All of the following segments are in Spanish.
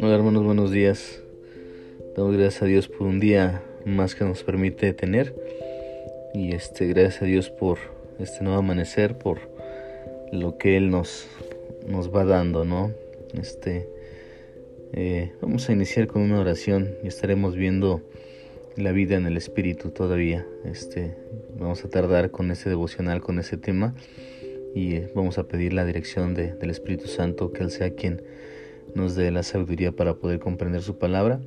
Hola hermanos, buenos días. Damos gracias a Dios por un día más que nos permite tener. Y este, gracias a Dios por este nuevo amanecer, por lo que Él nos, nos va dando, ¿no? Este, eh, vamos a iniciar con una oración y estaremos viendo la vida en el Espíritu todavía. Este, vamos a tardar con ese devocional, con ese tema y eh, vamos a pedir la dirección de, del Espíritu Santo, que Él sea quien nos dé la sabiduría para poder comprender su palabra,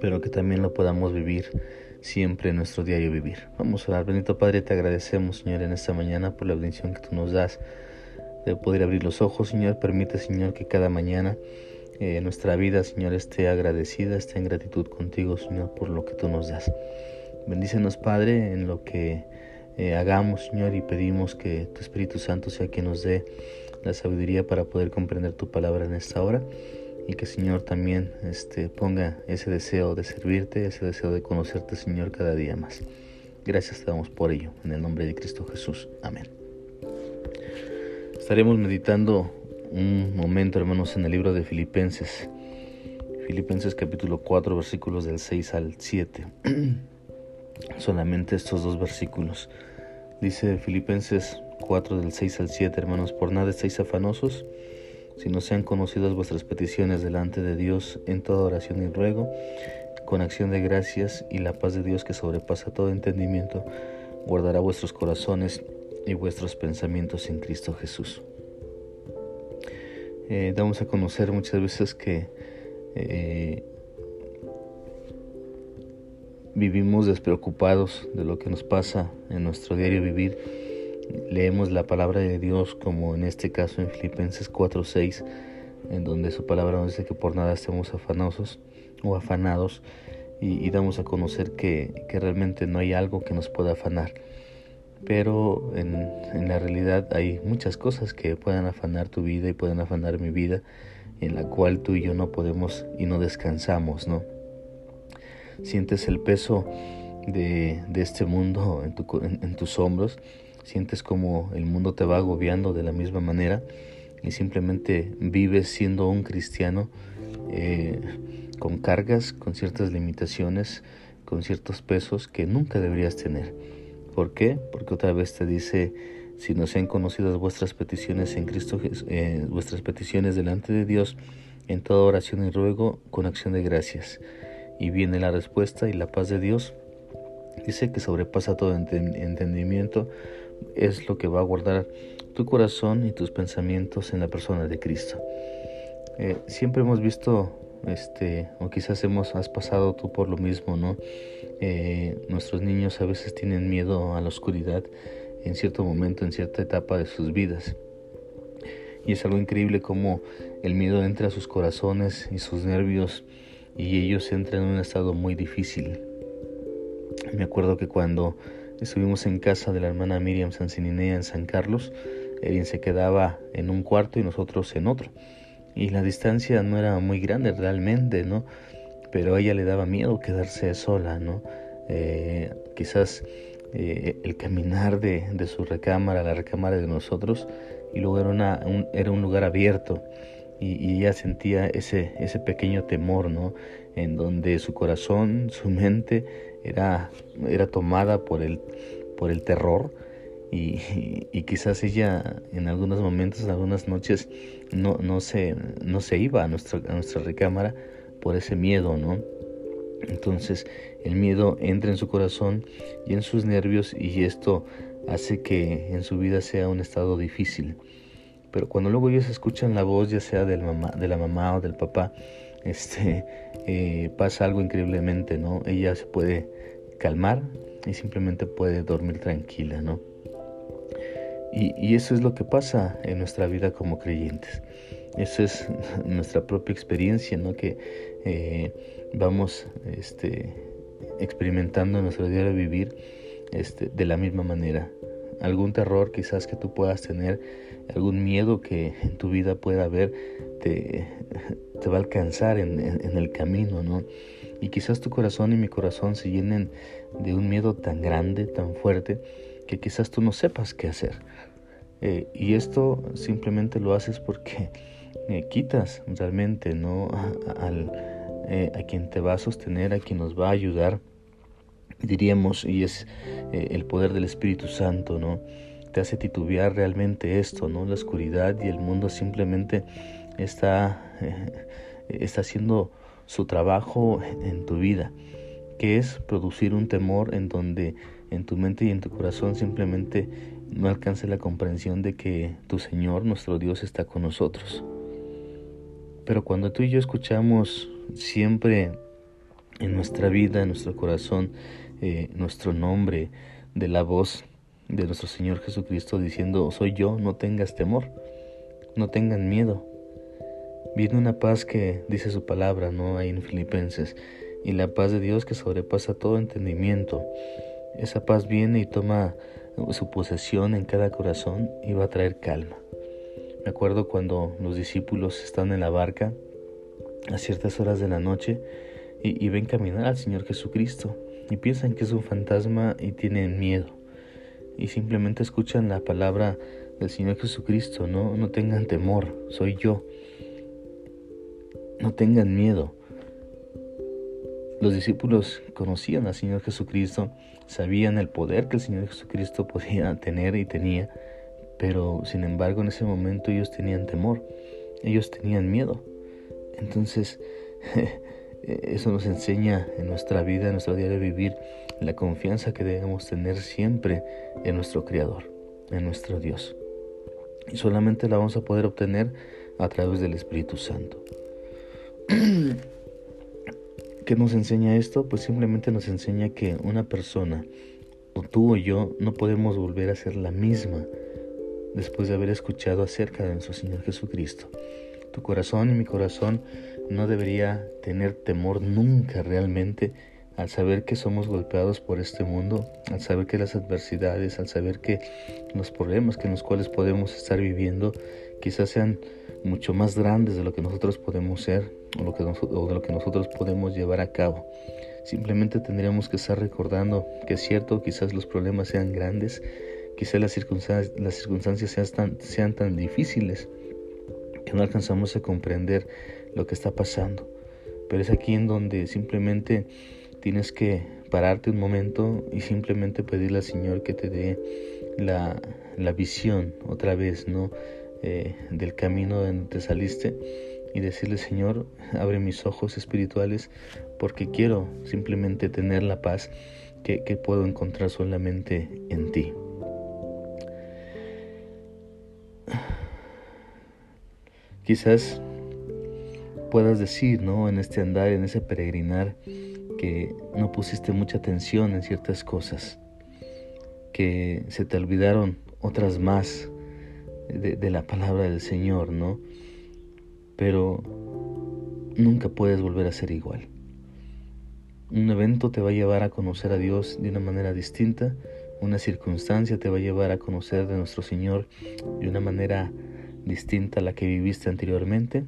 pero que también lo podamos vivir siempre en nuestro diario vivir. Vamos a orar. Bendito Padre, te agradecemos, Señor, en esta mañana por la bendición que tú nos das de poder abrir los ojos, Señor. Permite, Señor, que cada mañana eh, nuestra vida, Señor, esté agradecida, esté en gratitud contigo, Señor, por lo que tú nos das. Bendícenos, Padre, en lo que eh, hagamos, Señor, y pedimos que tu Espíritu Santo sea quien nos dé la sabiduría para poder comprender tu palabra en esta hora y que Señor también este, ponga ese deseo de servirte, ese deseo de conocerte Señor cada día más. Gracias te damos por ello, en el nombre de Cristo Jesús. Amén. Estaremos meditando un momento, hermanos, en el libro de Filipenses. Filipenses capítulo 4, versículos del 6 al 7. Solamente estos dos versículos. Dice Filipenses 4 del 6 al 7, hermanos, por nada estáis afanosos, si no sean conocidas vuestras peticiones delante de Dios en toda oración y ruego, con acción de gracias y la paz de Dios que sobrepasa todo entendimiento, guardará vuestros corazones y vuestros pensamientos en Cristo Jesús. Eh, damos a conocer muchas veces que eh, vivimos despreocupados de lo que nos pasa en nuestro diario vivir leemos la palabra de Dios como en este caso en Filipenses 4:6, en donde su palabra nos dice que por nada estemos afanosos o afanados y, damos a conocer que, que, realmente no hay algo que nos pueda afanar. Pero en, en, la realidad hay muchas cosas que puedan afanar tu vida y pueden afanar mi vida, en la cual tú y yo no podemos y no descansamos, ¿no? Sientes el peso de, de este mundo en, tu, en tus hombros sientes como el mundo te va agobiando de la misma manera y simplemente vives siendo un cristiano eh, con cargas, con ciertas limitaciones, con ciertos pesos que nunca deberías tener. ¿Por qué? Porque otra vez te dice, si no sean conocidas vuestras peticiones en Cristo, eh, vuestras peticiones delante de Dios, en toda oración y ruego, con acción de gracias. Y viene la respuesta y la paz de Dios. Dice que sobrepasa todo entendimiento, es lo que va a guardar tu corazón y tus pensamientos en la persona de Cristo. Eh, siempre hemos visto, este, o quizás hemos, has pasado tú por lo mismo, ¿no? Eh, nuestros niños a veces tienen miedo a la oscuridad en cierto momento, en cierta etapa de sus vidas. Y es algo increíble como el miedo entra a sus corazones y sus nervios y ellos entran en un estado muy difícil. Me acuerdo que cuando Estuvimos en casa de la hermana Miriam Sansininea en San Carlos. Erin se quedaba en un cuarto y nosotros en otro. Y la distancia no era muy grande realmente, ¿no? Pero a ella le daba miedo quedarse sola, ¿no? Eh, quizás eh, el caminar de, su recámara a la recámara de nosotros y luego era un lugar abierto y, y, ella sentía ese, ese pequeño temor, ¿no? En donde su corazón, su mente era, era tomada por el, por el terror y, y, quizás ella en algunos momentos, en algunas noches, no, no, se, no se iba a nuestra, a nuestra recámara por ese miedo, ¿no? Entonces el miedo entra en su corazón y en sus nervios y esto hace que en su vida sea un estado difícil. Pero cuando luego ellos escuchan la voz, ya sea del mamá, de la mamá o del papá, este, eh, pasa algo increíblemente, ¿no? Ella se puede calmar y simplemente puede dormir tranquila, ¿no? Y, eso es lo que pasa en nuestra vida como creyentes. Eso es nuestra propia experiencia, ¿no? Que eh, vamos este, experimentando nuestro de vivir este, de la misma manera. Algún terror quizás que tú puedas tener, algún miedo que en tu vida pueda haber, te, te va a alcanzar en, en, el camino, ¿no? Y quizás tu corazón y mi corazón se llenen de un miedo tan grande, tan fuerte, que quizás tú no sepas qué hacer. Eh, y esto simplemente lo haces porque eh, quitas realmente ¿no? a, eh, a quien te va a sostener, a quien nos va a ayudar, diríamos, y es el poder del Espíritu Santo, ¿no? Te hace titubear realmente esto, ¿no? La oscuridad y el mundo simplemente está, está haciendo su trabajo en tu vida, que es producir un temor en donde en tu mente y en tu corazón simplemente no alcance la comprensión de que tu Señor, nuestro Dios, está con nosotros. Pero cuando tú y yo escuchamos siempre en nuestra vida, en nuestro corazón, eh, nuestro nombre de la voz de nuestro Señor Jesucristo diciendo, soy yo, no tengas temor, no tengan miedo. Viene una paz que dice su palabra, ¿no? Ahí en Filipenses. Y la paz de Dios que sobrepasa todo entendimiento. Esa paz viene y toma su posesión en cada corazón y va a traer calma. Me acuerdo cuando los discípulos están en la barca a ciertas horas de la noche y, ven caminar al Señor Jesucristo y piensan que es un fantasma y tienen miedo y simplemente escuchan la palabra del Señor Jesucristo, no, no tengan temor, soy yo, no tengan miedo. Los discípulos conocían al Señor Jesucristo, sabían el poder que el Señor Jesucristo podía tener y tenía, pero sin embargo en ese momento ellos tenían temor, ellos tenían miedo. Entonces, eso nos enseña en nuestra vida, en nuestro de vivir, la confianza que debemos tener siempre en nuestro Creador, en nuestro Dios. Y solamente la vamos a poder obtener a través del Espíritu Santo. ¿Qué nos enseña esto? Pues simplemente nos enseña que una persona, o tú o yo, no podemos volver a ser la misma después de haber escuchado acerca de nuestro Señor Jesucristo. Tu corazón y mi corazón no debería tener temor nunca realmente al saber que somos golpeados por este mundo, al saber que las adversidades, al saber que los problemas que en los cuales podemos estar viviendo quizás sean mucho más grandes de lo que nosotros podemos ser o, lo que de lo que nosotros podemos llevar a cabo. Simplemente tendríamos que estar recordando que es cierto, quizás los problemas sean grandes, quizás las circunstancias, las circunstancias sean, tan, sean tan difíciles que no alcanzamos a comprender lo que está pasando. Pero es aquí en donde simplemente tienes que pararte un momento y simplemente pedirle al Señor que te dé la, la visión otra vez, ¿no? Eh, del camino donde te saliste y decirle Señor, abre mis ojos espirituales porque quiero simplemente tener la paz que puedo encontrar solamente en ti. Quizás puedas decir, ¿no? En este andar, en ese peregrinar, que no pusiste mucha atención en ciertas cosas, que se te olvidaron otras más de, la palabra del Señor, ¿no? Pero nunca puedes volver a ser igual. Un evento te va a llevar a conocer a Dios de una manera distinta, una circunstancia te va a llevar a conocer de nuestro Señor de una manera distinta a la que viviste anteriormente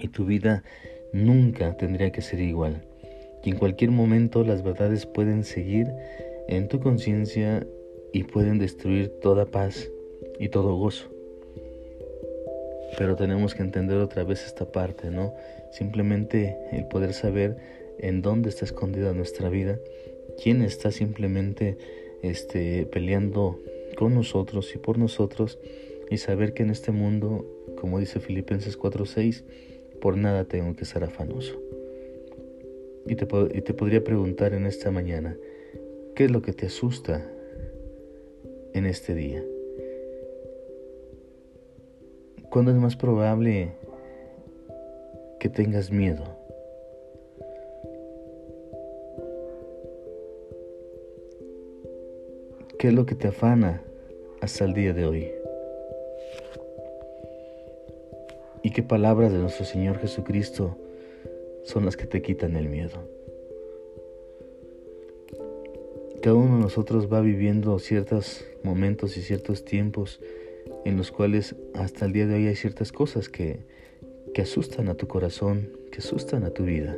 y tu vida nunca tendría que ser igual. Y en cualquier momento las verdades pueden seguir en tu conciencia y pueden destruir toda paz y todo gozo. Pero tenemos que entender otra vez esta parte, ¿no? Simplemente el poder saber en dónde está escondida nuestra vida, quién está simplemente este, peleando con nosotros y por nosotros, y saber que en este mundo, como dice Filipenses 4:6, por nada tengo que ser afanoso. Y te, y te podría preguntar en esta mañana, ¿qué es lo que te asusta en este día? ¿Cuándo es más probable que tengas miedo? ¿Qué es lo que te afana hasta el día de hoy? ¿Y qué palabras de nuestro Señor Jesucristo son las que te quitan el miedo? Cada uno de nosotros va viviendo ciertos momentos y ciertos tiempos en los cuales hasta el día de hoy hay ciertas cosas que, que asustan a tu corazón, que asustan a tu vida.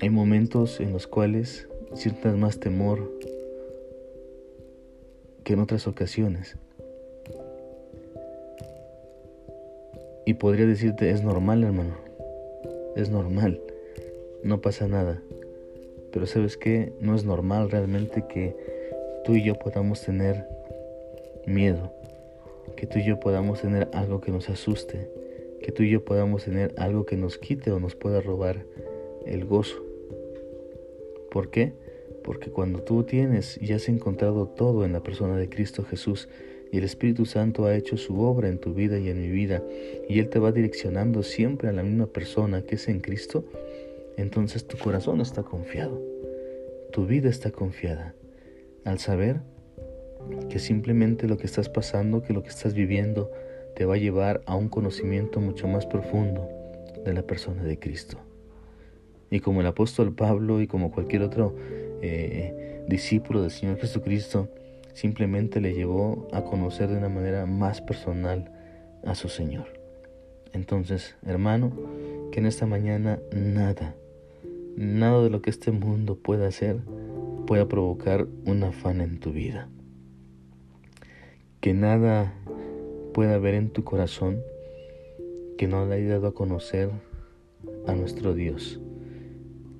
Hay momentos en los cuales sientas más temor que en otras ocasiones. Y podría decirte, es normal, hermano. Es normal. No pasa nada. Pero sabes que no es normal realmente que tú y yo podamos tener miedo. Que tú y yo podamos tener algo que nos asuste. Que tú y yo podamos tener algo que nos quite o nos pueda robar el gozo. ¿Por qué? Porque cuando tú tienes y has encontrado todo en la persona de Cristo Jesús y el Espíritu Santo ha hecho su obra en tu vida y en mi vida y Él te va direccionando siempre a la misma persona que es en Cristo, entonces tu corazón está confiado, tu vida está confiada al saber que simplemente lo que estás pasando, que lo que estás viviendo, te va a llevar a un conocimiento mucho más profundo de la persona de Cristo. Y como el apóstol Pablo y como cualquier otro eh, discípulo del Señor Jesucristo, simplemente le llevó a conocer de una manera más personal a su Señor. Entonces, hermano, que en esta mañana nada, nada de lo que este mundo pueda hacer pueda provocar un afán en tu vida. Que nada pueda haber en tu corazón que no le haya dado a conocer a nuestro Dios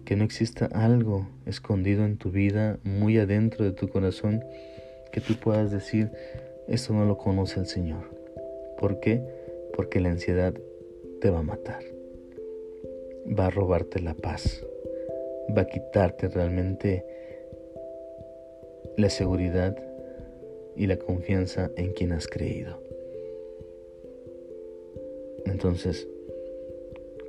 que no exista algo escondido en tu vida, muy adentro de tu corazón, que tú puedas decir, esto no lo conoce el Señor. ¿Por qué? Porque la ansiedad te va a matar, va a robarte la paz, va a quitarte realmente la seguridad y la confianza en quien has creído. Entonces,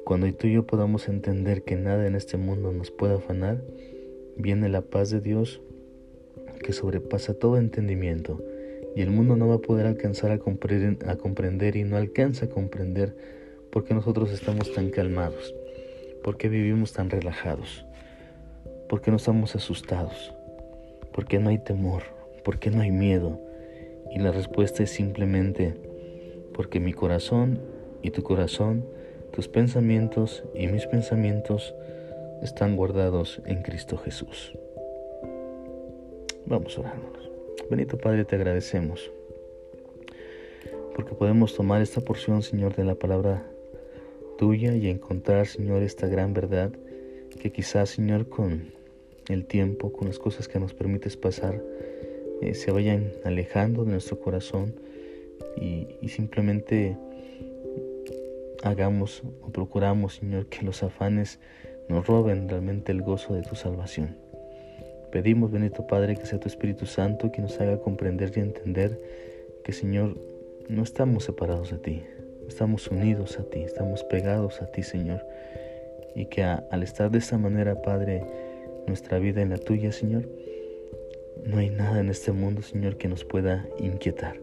cuando tú y yo podamos entender que nada en este mundo nos puede afanar, viene la paz de Dios que sobrepasa todo entendimiento y el mundo no va a poder alcanzar a comprender, a comprender y no alcanza a comprender porque nosotros estamos tan calmados, porque vivimos tan relajados, porque no estamos asustados, porque no hay temor, porque no hay miedo. Y la respuesta es simplemente porque mi corazón y tu corazón tus pensamientos y mis pensamientos están guardados en Cristo Jesús. Vamos a orarnos. Benito Padre, te agradecemos porque podemos tomar esta porción, Señor, de la palabra tuya y encontrar, Señor, esta gran verdad que quizás, Señor, con el tiempo, con las cosas que nos permites pasar, eh, se vayan alejando de nuestro corazón y, y simplemente hagamos o procuramos, Señor, que los afanes nos roben realmente el gozo de tu salvación. Pedimos, bendito Padre, que sea tu Espíritu Santo que nos haga comprender y entender que, Señor, no estamos separados de ti, estamos unidos a ti, estamos pegados a ti, Señor. Y que al estar de esta manera, Padre, nuestra vida en la tuya, Señor, no hay nada en este mundo, Señor, que nos pueda inquietar.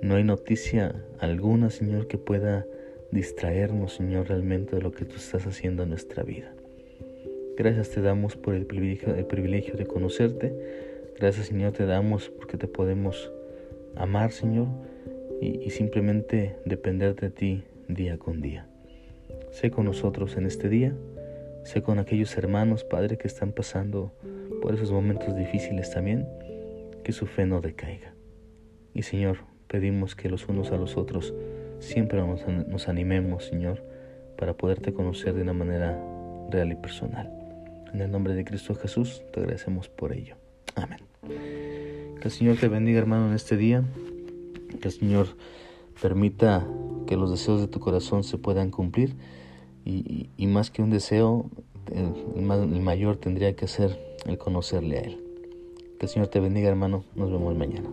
No hay noticia alguna, Señor, que pueda distraernos, Señor, realmente de lo que tú estás haciendo en nuestra vida. Gracias te damos por el privilegio, el privilegio de conocerte. Gracias, Señor, te damos porque te podemos amar, Señor, y, y simplemente depender de ti día con día. Sé con nosotros en este día. Sé con aquellos hermanos, Padre, que están pasando por esos momentos difíciles también, que su fe no decaiga. Y Señor, pedimos que los unos a los otros siempre nos, animemos, Señor, para poderte conocer de una manera real y personal. En el nombre de Cristo Jesús te agradecemos por ello. Amén. Que el Señor te bendiga, hermano, en este día. Que el Señor permita que los deseos de tu corazón se puedan cumplir. Y, más que un deseo, el, el mayor tendría que ser el conocerle a Él. Que el Señor te bendiga, hermano. Nos vemos mañana.